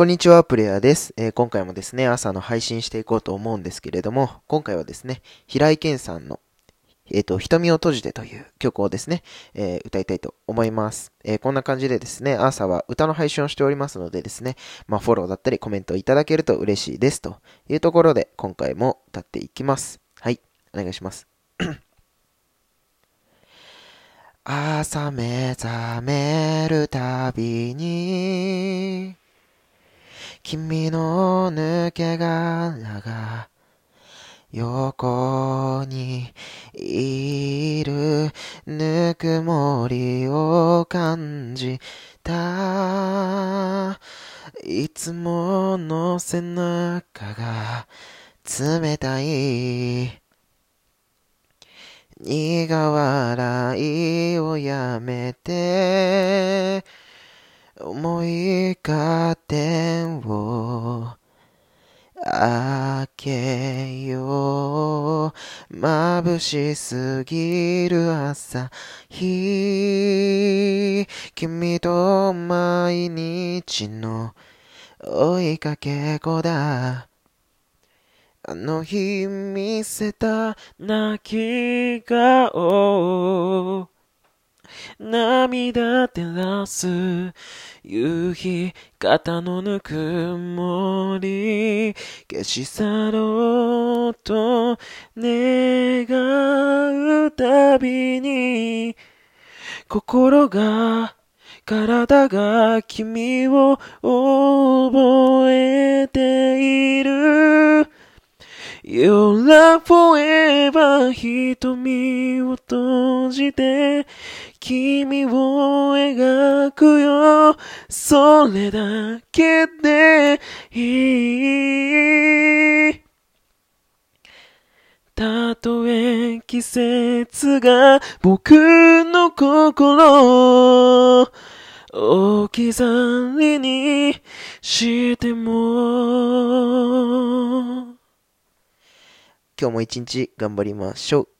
こんにちは、プレイヤーです、えー、今回もですね、朝の配信していこうと思うんですけれども、今回はですね、平井堅さんの、えっ、ー、と、瞳を閉じてという曲をですね、えー、歌いたいと思います。えこんな感じでですね、朝は歌の配信をしておりますのでですね、まあ、フォローだったりコメントいただけると嬉しいですというところで、今回も歌っていきます。はい、お願いします。朝目覚めるたびに君の抜け殻が横にいるぬくもりを感じた。いつもの背中が冷たい。苦笑いをやめて、思いカーテンを開けよう。眩しすぎる朝日。君と毎日の追いかけ子だ。あの日見せた泣き顔涙照らす夕日肩のぬくもり消し去ろうと願うたびに心が体が君を覚えている。Your love forever 瞳を閉じて君を描くよ。それだけでいい。たとえ季節が僕の心を置き去りにしても。今日も一日頑張りましょう。